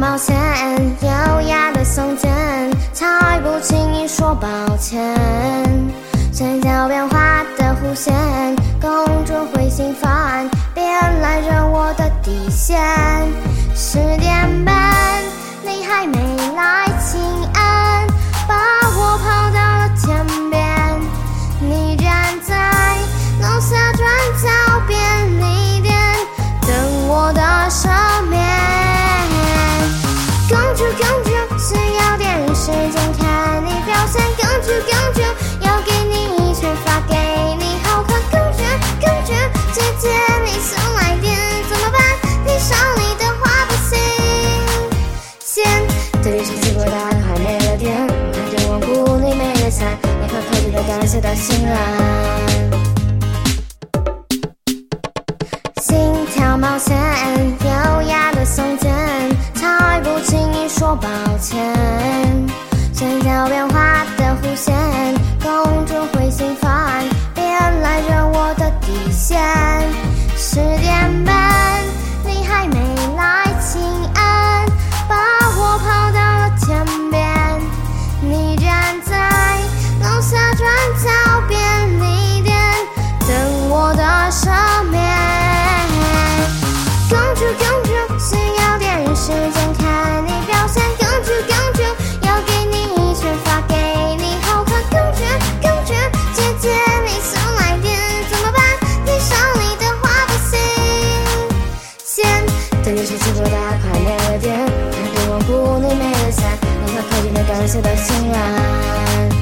优雅的松间，才不轻易说抱歉。嘴角变化的弧线，公主会心烦，别来惹我的底线。特别的感谢到心软。心跳冒险，优雅的松间，才不轻易说抱歉。线条变化的弧线，我的赦免。公主，公主，需要点时间看你表现。公主，公主，要给你却发给你好看。公主，公主，姐姐你送来电怎么办？你手里的话不新鲜。这里是结果大快没了电，看着我姑你没了伞，你和客厅的感受到心安。